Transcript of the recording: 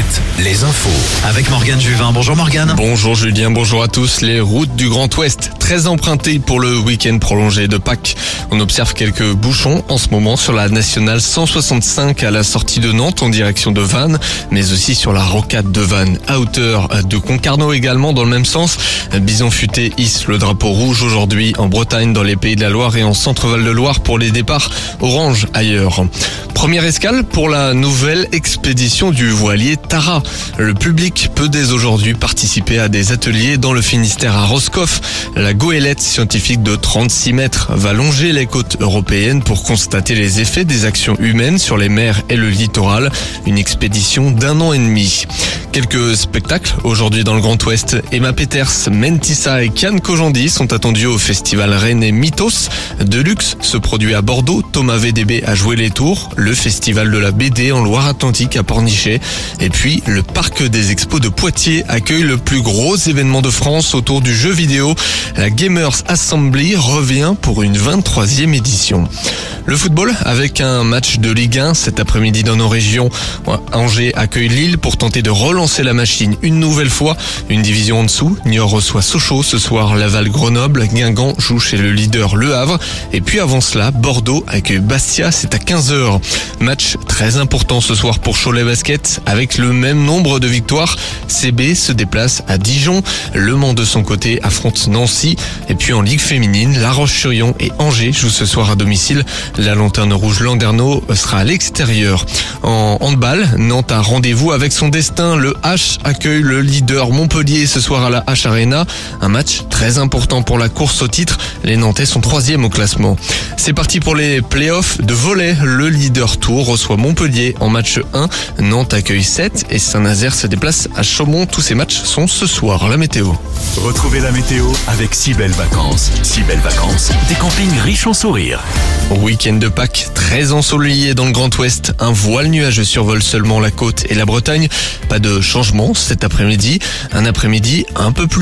Fête les infos. Avec Morgane Juvin. Bonjour Morgane. Bonjour Julien, bonjour à tous. Les routes du Grand Ouest très empruntées pour le week-end prolongé de Pâques. On observe quelques bouchons en ce moment sur la nationale 165 à la sortie de Nantes en direction de Vannes, mais aussi sur la rocade de Vannes à hauteur de Concarneau également dans le même sens. Bison futé hisse le drapeau rouge aujourd'hui en Bretagne, dans les Pays de la Loire et en Centre-Val de Loire pour les départs orange ailleurs. Première escale pour la nouvelle expédition du voilier Tara. Le public peut dès aujourd'hui participer à des ateliers dans le Finistère à Roscoff. La goélette scientifique de 36 mètres va longer les côtes européennes pour constater les effets des actions humaines sur les mers et le littoral. Une expédition d'un an et demi. Quelques spectacles aujourd'hui dans le Grand Ouest. Emma Peters, Mentissa et Kian Kojandi sont attendus au festival Rennais Mythos. Deluxe se produit à Bordeaux. Thomas VDB a joué les tours. Le festival de la BD en Loire-Atlantique à Pornichet. Et puis, le parc des expos de Poitiers accueille le plus gros événement de France autour du jeu vidéo. La Gamers Assembly revient pour une 23e édition. Le football avec un match de Ligue 1 cet après-midi dans nos régions. Angers accueille Lille pour tenter de relancer la machine une nouvelle fois. Une division en dessous, Niort reçoit Sochaux ce soir, Laval Grenoble, Guingamp joue chez le leader Le Havre. Et puis avant cela, Bordeaux accueille Bastia, c'est à 15h. Match très important ce soir pour Cholet Basket avec le même nombre de victoires. CB se déplace à Dijon. Le Mans de son côté affronte Nancy. Et puis en Ligue féminine, La Roche-sur-Yon et Angers jouent ce soir à domicile. La lanterne rouge Landerneau sera à l'extérieur. En handball, Nantes a rendez-vous avec son destin. Le H accueille le leader Montpellier ce soir à la H Arena. Un match très important pour la course au titre. Les Nantais sont troisième au classement. C'est parti pour les playoffs de volet. Le leader Tour reçoit Montpellier en match 1. Nantes accueille 7 et Saint-Nazaire se déplace à Chaumont. Tous ces matchs sont ce soir. La météo. Retrouvez la météo avec si belles vacances. Si belles vacances, des campings riches en sourires. De Pâques très ensoleillé dans le Grand Ouest. Un voile nuageux survole seulement la côte et la Bretagne. Pas de changement cet après-midi. Un après-midi un peu plus